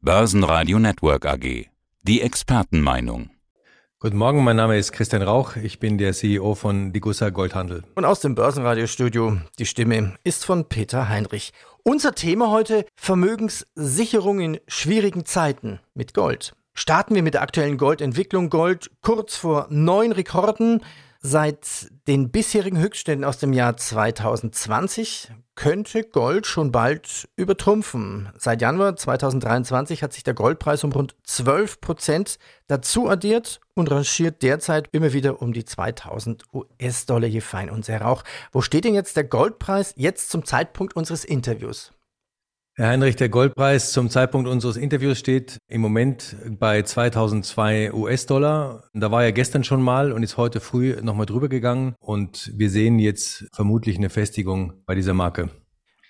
Börsenradio Network AG. Die Expertenmeinung. Guten Morgen, mein Name ist Christian Rauch. Ich bin der CEO von Digussa Goldhandel. Und aus dem Börsenradiostudio, die Stimme ist von Peter Heinrich. Unser Thema heute Vermögenssicherung in schwierigen Zeiten mit Gold. Starten wir mit der aktuellen Goldentwicklung. Gold kurz vor neun Rekorden. Seit den bisherigen Höchstständen aus dem Jahr 2020 könnte Gold schon bald übertrumpfen. Seit Januar 2023 hat sich der Goldpreis um rund 12 Prozent dazu addiert und rangiert derzeit immer wieder um die 2000 US-Dollar je fein und rauch. Wo steht denn jetzt der Goldpreis jetzt zum Zeitpunkt unseres Interviews? Herr Heinrich, der Goldpreis zum Zeitpunkt unseres Interviews steht im Moment bei 2002 US-Dollar. Da war er gestern schon mal und ist heute früh nochmal drüber gegangen. Und wir sehen jetzt vermutlich eine Festigung bei dieser Marke.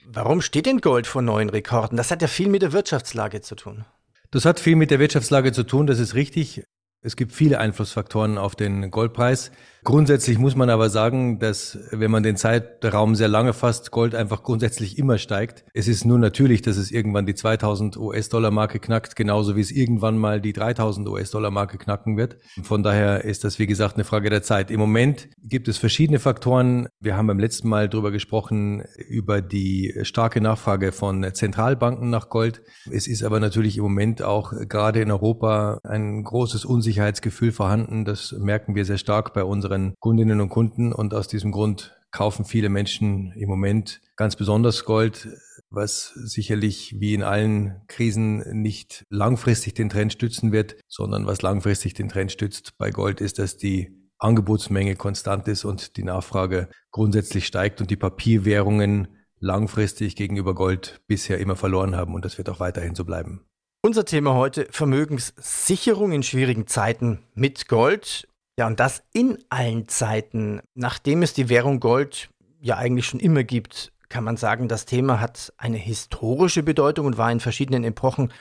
Warum steht denn Gold vor neuen Rekorden? Das hat ja viel mit der Wirtschaftslage zu tun. Das hat viel mit der Wirtschaftslage zu tun, das ist richtig. Es gibt viele Einflussfaktoren auf den Goldpreis. Grundsätzlich muss man aber sagen, dass wenn man den Zeitraum sehr lange fasst, Gold einfach grundsätzlich immer steigt. Es ist nur natürlich, dass es irgendwann die 2000 US-Dollar-Marke knackt, genauso wie es irgendwann mal die 3000 US-Dollar-Marke knacken wird. Von daher ist das, wie gesagt, eine Frage der Zeit. Im Moment gibt es verschiedene Faktoren. Wir haben beim letzten Mal darüber gesprochen, über die starke Nachfrage von Zentralbanken nach Gold. Es ist aber natürlich im Moment auch gerade in Europa ein großes Unsicherheitsgefühl vorhanden. Das merken wir sehr stark bei unseren unseren Kundinnen und Kunden. Und aus diesem Grund kaufen viele Menschen im Moment ganz besonders Gold, was sicherlich wie in allen Krisen nicht langfristig den Trend stützen wird, sondern was langfristig den Trend stützt bei Gold ist, dass die Angebotsmenge konstant ist und die Nachfrage grundsätzlich steigt und die Papierwährungen langfristig gegenüber Gold bisher immer verloren haben und das wird auch weiterhin so bleiben. Unser Thema heute Vermögenssicherung in schwierigen Zeiten mit Gold. Ja, und das in allen Zeiten. Nachdem es die Währung Gold ja eigentlich schon immer gibt, kann man sagen, das Thema hat eine historische Bedeutung und war in verschiedenen Epochen,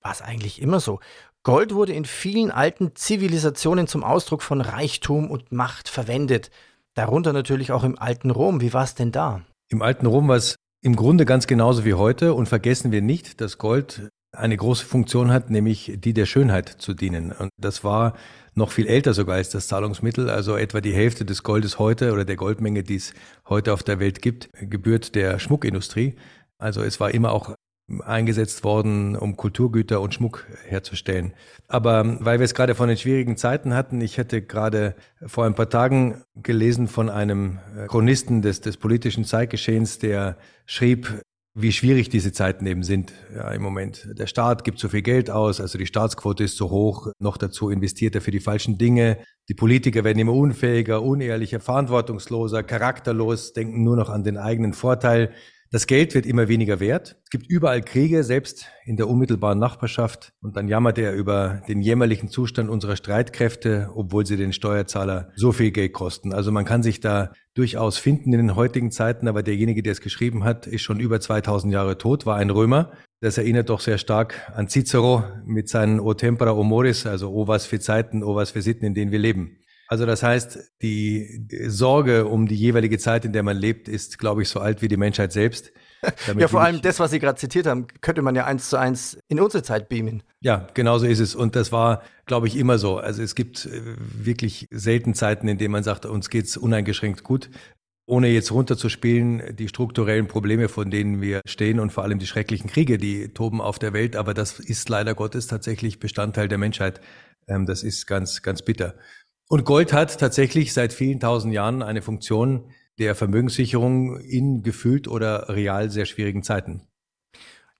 war es eigentlich immer so. Gold wurde in vielen alten Zivilisationen zum Ausdruck von Reichtum und Macht verwendet. Darunter natürlich auch im alten Rom. Wie war es denn da? Im alten Rom war es im Grunde ganz genauso wie heute. Und vergessen wir nicht, dass Gold eine große Funktion hat, nämlich die der Schönheit zu dienen. Und das war noch viel älter sogar als das Zahlungsmittel. Also etwa die Hälfte des Goldes heute oder der Goldmenge, die es heute auf der Welt gibt, gebührt der Schmuckindustrie. Also es war immer auch eingesetzt worden, um Kulturgüter und Schmuck herzustellen. Aber weil wir es gerade von den schwierigen Zeiten hatten, ich hätte gerade vor ein paar Tagen gelesen von einem Chronisten des, des politischen Zeitgeschehens, der schrieb, wie schwierig diese Zeiten eben sind ja, im Moment. Der Staat gibt zu viel Geld aus, also die Staatsquote ist zu hoch, noch dazu investiert er für die falschen Dinge. Die Politiker werden immer unfähiger, unehrlicher, verantwortungsloser, charakterlos, denken nur noch an den eigenen Vorteil. Das Geld wird immer weniger wert. Es gibt überall Kriege, selbst in der unmittelbaren Nachbarschaft. Und dann jammert er über den jämmerlichen Zustand unserer Streitkräfte, obwohl sie den Steuerzahler so viel Geld kosten. Also man kann sich da durchaus finden in den heutigen Zeiten, aber derjenige, der es geschrieben hat, ist schon über 2000 Jahre tot, war ein Römer. Das erinnert doch sehr stark an Cicero mit seinen O tempora o moris, also O was für Zeiten, O was für Sitten, in denen wir leben. Also das heißt, die Sorge um die jeweilige Zeit, in der man lebt, ist, glaube ich, so alt wie die Menschheit selbst. ja, vor allem das, was Sie gerade zitiert haben, könnte man ja eins zu eins in unsere Zeit beamen. Ja, genau so ist es. Und das war, glaube ich, immer so. Also es gibt äh, wirklich selten Zeiten, in denen man sagt, uns geht's uneingeschränkt gut. Ohne jetzt runterzuspielen, die strukturellen Probleme, von denen wir stehen und vor allem die schrecklichen Kriege, die toben auf der Welt. Aber das ist leider Gottes tatsächlich Bestandteil der Menschheit. Ähm, das ist ganz, ganz bitter. Und Gold hat tatsächlich seit vielen tausend Jahren eine Funktion der Vermögenssicherung in gefühlt oder real sehr schwierigen Zeiten.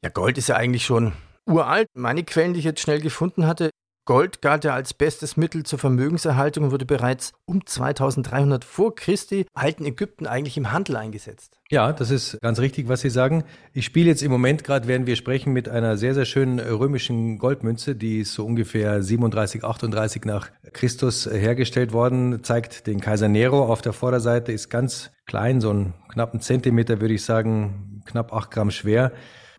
Ja, Gold ist ja eigentlich schon uralt. Meine Quellen, die ich jetzt schnell gefunden hatte, Gold galt ja als bestes Mittel zur Vermögenserhaltung und wurde bereits um 2300 vor Christi alten Ägypten eigentlich im Handel eingesetzt. Ja, das ist ganz richtig, was Sie sagen. Ich spiele jetzt im Moment gerade, während wir sprechen, mit einer sehr, sehr schönen römischen Goldmünze, die ist so ungefähr 37, 38 nach Christus hergestellt worden, zeigt den Kaiser Nero auf der Vorderseite, ist ganz klein, so einen knappen Zentimeter, würde ich sagen, knapp acht Gramm schwer.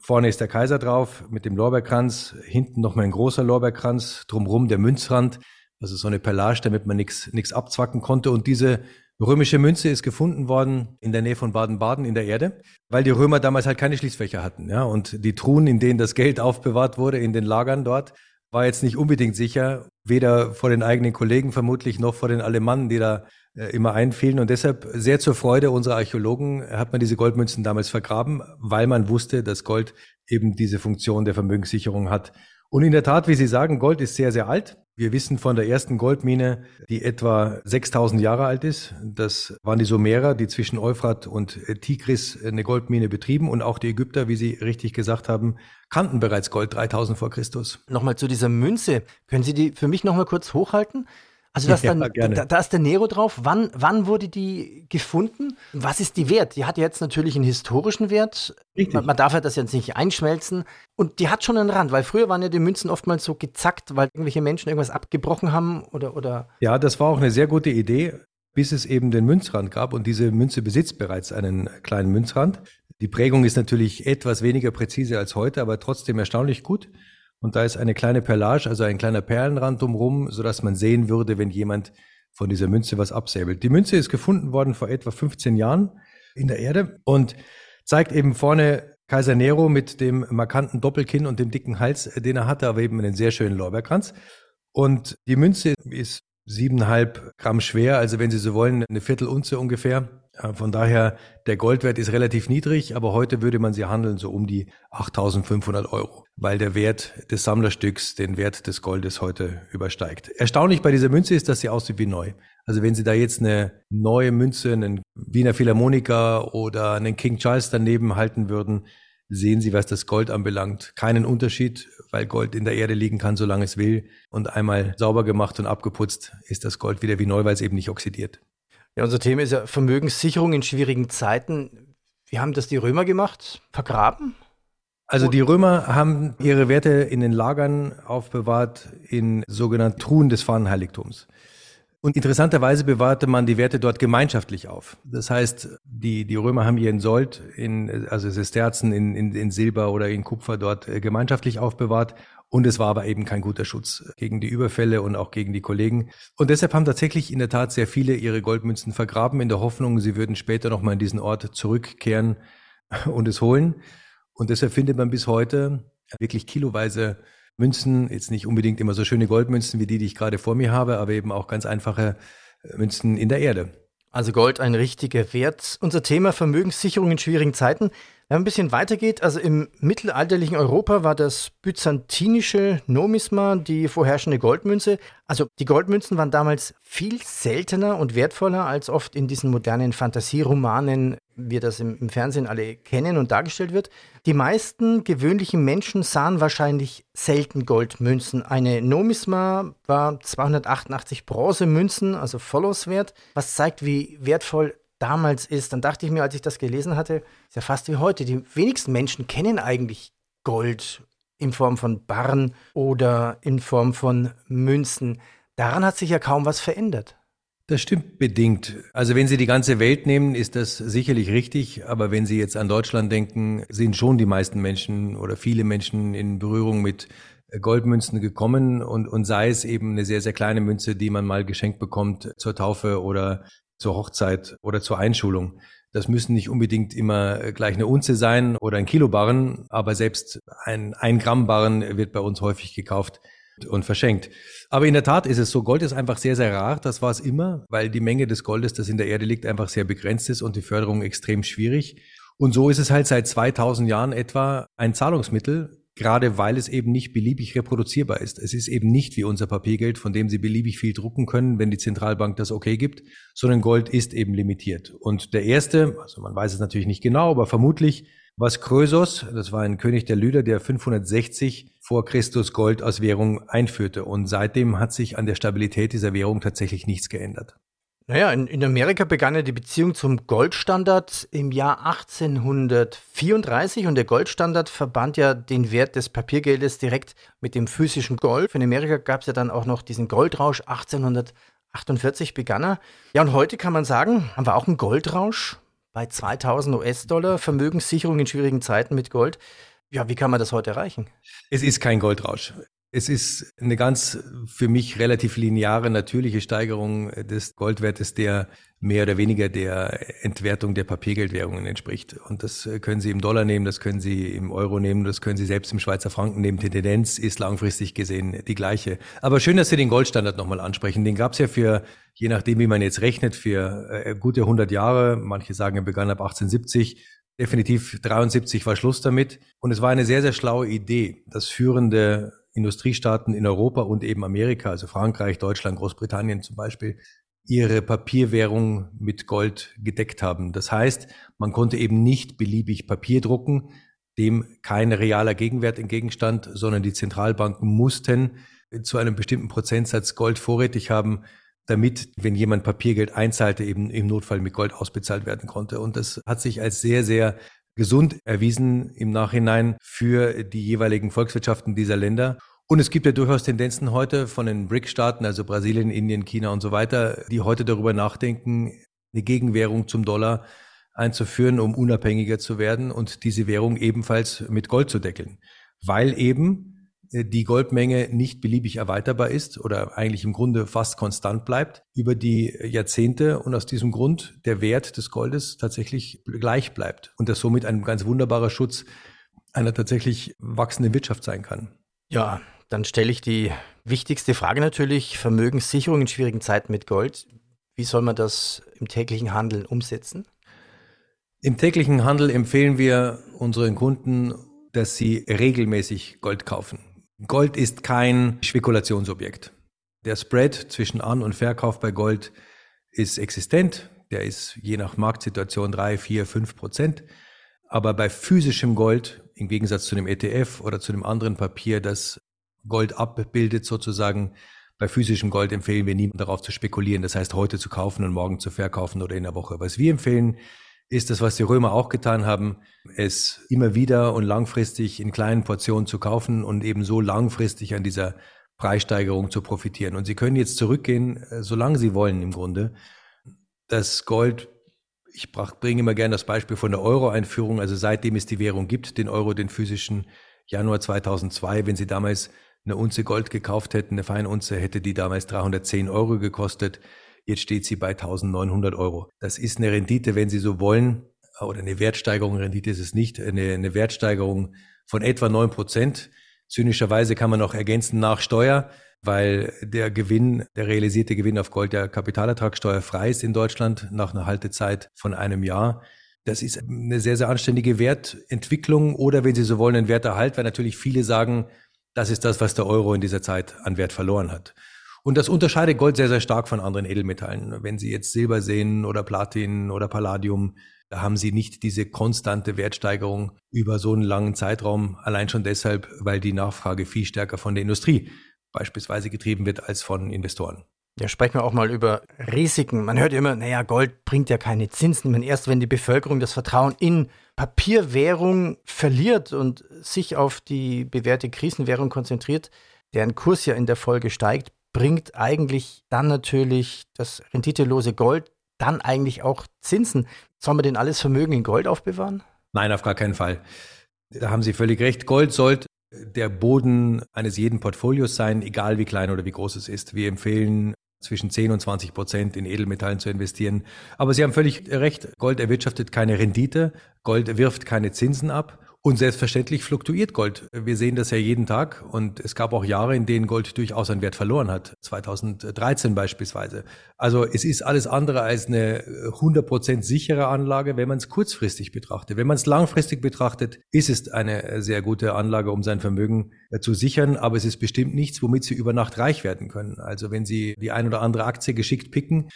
Vorne ist der Kaiser drauf mit dem Lorbeerkranz, hinten nochmal ein großer Lorbeerkranz, drumrum der Münzrand, also so eine Perlage, damit man nichts abzwacken konnte. Und diese römische Münze ist gefunden worden in der Nähe von Baden-Baden in der Erde, weil die Römer damals halt keine Schließfächer hatten. Ja? Und die Truhen, in denen das Geld aufbewahrt wurde, in den Lagern dort, war jetzt nicht unbedingt sicher, weder vor den eigenen Kollegen vermutlich noch vor den Alemannen, die da äh, immer einfielen. Und deshalb sehr zur Freude unserer Archäologen hat man diese Goldmünzen damals vergraben, weil man wusste, dass Gold eben diese Funktion der Vermögenssicherung hat. Und in der Tat, wie Sie sagen, Gold ist sehr, sehr alt. Wir wissen von der ersten Goldmine, die etwa 6000 Jahre alt ist. Das waren die Sumerer, die zwischen Euphrat und Tigris eine Goldmine betrieben. Und auch die Ägypter, wie Sie richtig gesagt haben, kannten bereits Gold 3000 vor Christus. Nochmal zu dieser Münze. Können Sie die für mich nochmal kurz hochhalten? Also das dann, ja, da, da, ist der Nero drauf. Wann, wann wurde die gefunden? Was ist die wert? Die hat jetzt natürlich einen historischen Wert. Man, man, darf ja das jetzt nicht einschmelzen. Und die hat schon einen Rand, weil früher waren ja die Münzen oftmals so gezackt, weil irgendwelche Menschen irgendwas abgebrochen haben oder, oder. Ja, das war auch eine sehr gute Idee, bis es eben den Münzrand gab. Und diese Münze besitzt bereits einen kleinen Münzrand. Die Prägung ist natürlich etwas weniger präzise als heute, aber trotzdem erstaunlich gut. Und da ist eine kleine Perlage, also ein kleiner Perlenrand drumherum, sodass man sehen würde, wenn jemand von dieser Münze was absäbelt. Die Münze ist gefunden worden vor etwa 15 Jahren in der Erde und zeigt eben vorne Kaiser Nero mit dem markanten Doppelkinn und dem dicken Hals, den er hatte, aber eben einen sehr schönen Lorbeerkranz. Und die Münze ist siebeneinhalb Gramm schwer, also wenn Sie so wollen, eine Viertelunze ungefähr. Von daher, der Goldwert ist relativ niedrig, aber heute würde man sie handeln so um die 8.500 Euro, weil der Wert des Sammlerstücks den Wert des Goldes heute übersteigt. Erstaunlich bei dieser Münze ist, dass sie aussieht wie neu. Also wenn Sie da jetzt eine neue Münze, einen Wiener Philharmoniker oder einen King Charles daneben halten würden, sehen Sie, was das Gold anbelangt, keinen Unterschied, weil Gold in der Erde liegen kann, solange es will. Und einmal sauber gemacht und abgeputzt ist das Gold wieder wie neu, weil es eben nicht oxidiert. Ja, unser Thema ist ja Vermögenssicherung in schwierigen Zeiten. Wie haben das die Römer gemacht? Vergraben? Also die Römer haben ihre Werte in den Lagern aufbewahrt in sogenannten Truhen des Fahnenheiligtums. Und interessanterweise bewahrte man die Werte dort gemeinschaftlich auf. Das heißt, die, die Römer haben ihren Sold in, also Sesterzen in, in, in Silber oder in Kupfer dort äh, gemeinschaftlich aufbewahrt und es war aber eben kein guter Schutz gegen die Überfälle und auch gegen die Kollegen. Und deshalb haben tatsächlich in der Tat sehr viele ihre Goldmünzen vergraben, in der Hoffnung, sie würden später nochmal in diesen Ort zurückkehren und es holen. Und deshalb findet man bis heute wirklich kiloweise Münzen, jetzt nicht unbedingt immer so schöne Goldmünzen wie die, die ich gerade vor mir habe, aber eben auch ganz einfache Münzen in der Erde. Also Gold ein richtiger Wert. Unser Thema Vermögenssicherung in schwierigen Zeiten. Wenn man ein bisschen weitergeht, also im mittelalterlichen Europa war das byzantinische Nomisma die vorherrschende Goldmünze. Also die Goldmünzen waren damals viel seltener und wertvoller als oft in diesen modernen Fantasieromanen, wie das im, im Fernsehen alle kennen und dargestellt wird. Die meisten gewöhnlichen Menschen sahen wahrscheinlich selten Goldmünzen. Eine Nomisma war 288 Bronzemünzen, also Follows wert, was zeigt, wie wertvoll damals ist, dann dachte ich mir, als ich das gelesen hatte, ist ja fast wie heute. Die wenigsten Menschen kennen eigentlich Gold in Form von Barren oder in Form von Münzen. Daran hat sich ja kaum was verändert. Das stimmt bedingt. Also wenn Sie die ganze Welt nehmen, ist das sicherlich richtig. Aber wenn Sie jetzt an Deutschland denken, sind schon die meisten Menschen oder viele Menschen in Berührung mit Goldmünzen gekommen und, und sei es eben eine sehr, sehr kleine Münze, die man mal geschenkt bekommt zur Taufe oder zur Hochzeit oder zur Einschulung. Das müssen nicht unbedingt immer gleich eine Unze sein oder ein Kilo Barren, aber selbst ein, ein Gramm Barren wird bei uns häufig gekauft und verschenkt. Aber in der Tat ist es so, Gold ist einfach sehr, sehr rar. Das war es immer, weil die Menge des Goldes, das in der Erde liegt, einfach sehr begrenzt ist und die Förderung extrem schwierig. Und so ist es halt seit 2000 Jahren etwa ein Zahlungsmittel, gerade weil es eben nicht beliebig reproduzierbar ist. Es ist eben nicht wie unser Papiergeld, von dem Sie beliebig viel drucken können, wenn die Zentralbank das okay gibt, sondern Gold ist eben limitiert. Und der erste, also man weiß es natürlich nicht genau, aber vermutlich was Krösos, das war ein König der Lüder, der 560 vor Christus Gold als Währung einführte. Und seitdem hat sich an der Stabilität dieser Währung tatsächlich nichts geändert. Naja, in, in Amerika begann ja die Beziehung zum Goldstandard im Jahr 1834 und der Goldstandard verband ja den Wert des Papiergeldes direkt mit dem physischen Gold. In Amerika gab es ja dann auch noch diesen Goldrausch 1848 begann er. Ja, und heute kann man sagen, haben wir auch einen Goldrausch bei 2000 US-Dollar, Vermögenssicherung in schwierigen Zeiten mit Gold. Ja, wie kann man das heute erreichen? Es ist kein Goldrausch. Es ist eine ganz für mich relativ lineare, natürliche Steigerung des Goldwertes, der mehr oder weniger der Entwertung der Papiergeldwährungen entspricht. Und das können Sie im Dollar nehmen, das können Sie im Euro nehmen, das können Sie selbst im Schweizer Franken nehmen. Die Tendenz ist langfristig gesehen die gleiche. Aber schön, dass Sie den Goldstandard nochmal ansprechen. Den gab es ja für, je nachdem, wie man jetzt rechnet, für äh, gute 100 Jahre. Manche sagen, er begann ab 1870. Definitiv 73 war Schluss damit. Und es war eine sehr, sehr schlaue Idee, dass führende Industriestaaten in Europa und eben Amerika, also Frankreich, Deutschland, Großbritannien zum Beispiel, ihre Papierwährung mit Gold gedeckt haben. Das heißt, man konnte eben nicht beliebig Papier drucken, dem kein realer Gegenwert entgegenstand, sondern die Zentralbanken mussten zu einem bestimmten Prozentsatz Gold vorrätig haben, damit, wenn jemand Papiergeld einzahlte, eben im Notfall mit Gold ausbezahlt werden konnte. Und das hat sich als sehr, sehr gesund erwiesen im Nachhinein für die jeweiligen Volkswirtschaften dieser Länder. Und es gibt ja durchaus Tendenzen heute von den BRIC-Staaten, also Brasilien, Indien, China und so weiter, die heute darüber nachdenken, eine Gegenwährung zum Dollar einzuführen, um unabhängiger zu werden und diese Währung ebenfalls mit Gold zu deckeln. Weil eben die Goldmenge nicht beliebig erweiterbar ist oder eigentlich im Grunde fast konstant bleibt über die Jahrzehnte und aus diesem Grund der Wert des Goldes tatsächlich gleich bleibt und das somit ein ganz wunderbarer Schutz einer tatsächlich wachsenden Wirtschaft sein kann. Ja, dann stelle ich die wichtigste Frage natürlich, Vermögenssicherung in schwierigen Zeiten mit Gold. Wie soll man das im täglichen Handeln umsetzen? Im täglichen Handel empfehlen wir unseren Kunden, dass sie regelmäßig Gold kaufen. Gold ist kein Spekulationsobjekt. Der Spread zwischen An- und Verkauf bei Gold ist existent. Der ist je nach Marktsituation drei, vier, fünf Prozent. Aber bei physischem Gold, im Gegensatz zu einem ETF oder zu einem anderen Papier, das Gold abbildet sozusagen, bei physischem Gold empfehlen wir niemandem darauf zu spekulieren. Das heißt, heute zu kaufen und morgen zu verkaufen oder in der Woche. Was wir empfehlen, ist das, was die Römer auch getan haben, es immer wieder und langfristig in kleinen Portionen zu kaufen und eben so langfristig an dieser Preissteigerung zu profitieren. Und Sie können jetzt zurückgehen, äh, solange Sie wollen im Grunde. Das Gold, ich bringe immer gerne das Beispiel von der Euro-Einführung, also seitdem es die Währung gibt, den Euro, den physischen Januar 2002, wenn Sie damals eine Unze Gold gekauft hätten, eine Feinunze, hätte die damals 310 Euro gekostet. Jetzt steht sie bei 1900 Euro. Das ist eine Rendite, wenn Sie so wollen, oder eine Wertsteigerung, Rendite ist es nicht, eine, eine Wertsteigerung von etwa neun Prozent. Zynischerweise kann man noch ergänzen nach Steuer, weil der Gewinn, der realisierte Gewinn auf Gold der Kapitalertragssteuer frei ist in Deutschland nach einer Haltezeit von einem Jahr. Das ist eine sehr, sehr anständige Wertentwicklung oder wenn Sie so wollen, ein Werterhalt, weil natürlich viele sagen, das ist das, was der Euro in dieser Zeit an Wert verloren hat. Und das unterscheidet Gold sehr, sehr stark von anderen Edelmetallen. Wenn Sie jetzt Silber sehen oder Platin oder Palladium, da haben Sie nicht diese konstante Wertsteigerung über so einen langen Zeitraum. Allein schon deshalb, weil die Nachfrage viel stärker von der Industrie beispielsweise getrieben wird als von Investoren. Ja, sprechen wir auch mal über Risiken. Man hört immer, naja, Gold bringt ja keine Zinsen. Meine, erst wenn die Bevölkerung das Vertrauen in Papierwährung verliert und sich auf die bewährte Krisenwährung konzentriert, deren Kurs ja in der Folge steigt, bringt eigentlich dann natürlich das renditelose Gold dann eigentlich auch Zinsen. Soll man denn alles Vermögen in Gold aufbewahren? Nein, auf gar keinen Fall. Da haben Sie völlig recht. Gold sollte der Boden eines jeden Portfolios sein, egal wie klein oder wie groß es ist. Wir empfehlen zwischen 10 und 20 Prozent in Edelmetallen zu investieren. Aber Sie haben völlig recht. Gold erwirtschaftet keine Rendite. Gold wirft keine Zinsen ab. Und selbstverständlich fluktuiert Gold. Wir sehen das ja jeden Tag und es gab auch Jahre, in denen Gold durchaus an Wert verloren hat. 2013 beispielsweise. Also es ist alles andere als eine 100% sichere Anlage, wenn man es kurzfristig betrachtet. Wenn man es langfristig betrachtet, ist es eine sehr gute Anlage, um sein Vermögen äh, zu sichern, aber es ist bestimmt nichts, womit Sie über Nacht reich werden können. Also wenn Sie die ein oder andere Aktie geschickt picken,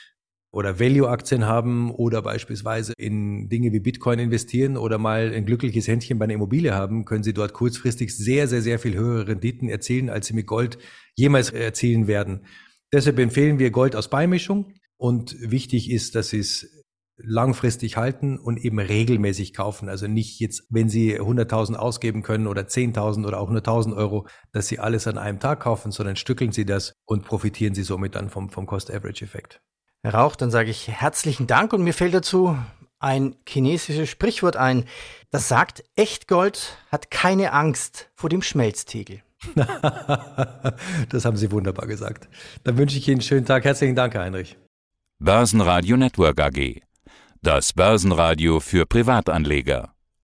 oder Value-Aktien haben oder beispielsweise in Dinge wie Bitcoin investieren oder mal ein glückliches Händchen bei einer Immobilie haben, können Sie dort kurzfristig sehr, sehr, sehr viel höhere Renditen erzielen, als Sie mit Gold jemals erzielen werden. Deshalb empfehlen wir Gold aus Beimischung und wichtig ist, dass Sie es langfristig halten und eben regelmäßig kaufen. Also nicht jetzt, wenn Sie 100.000 ausgeben können oder 10.000 oder auch 100.000 Euro, dass Sie alles an einem Tag kaufen, sondern stückeln Sie das und profitieren Sie somit dann vom, vom Cost-Average-Effekt raucht, dann sage ich herzlichen Dank und mir fällt dazu ein chinesisches Sprichwort ein, das sagt, Echtgold hat keine Angst vor dem Schmelztegel. das haben Sie wunderbar gesagt. Dann wünsche ich Ihnen einen schönen Tag. Herzlichen Dank, Heinrich. Börsenradio Network AG. Das Börsenradio für Privatanleger.